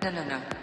Let's break it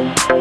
Bye.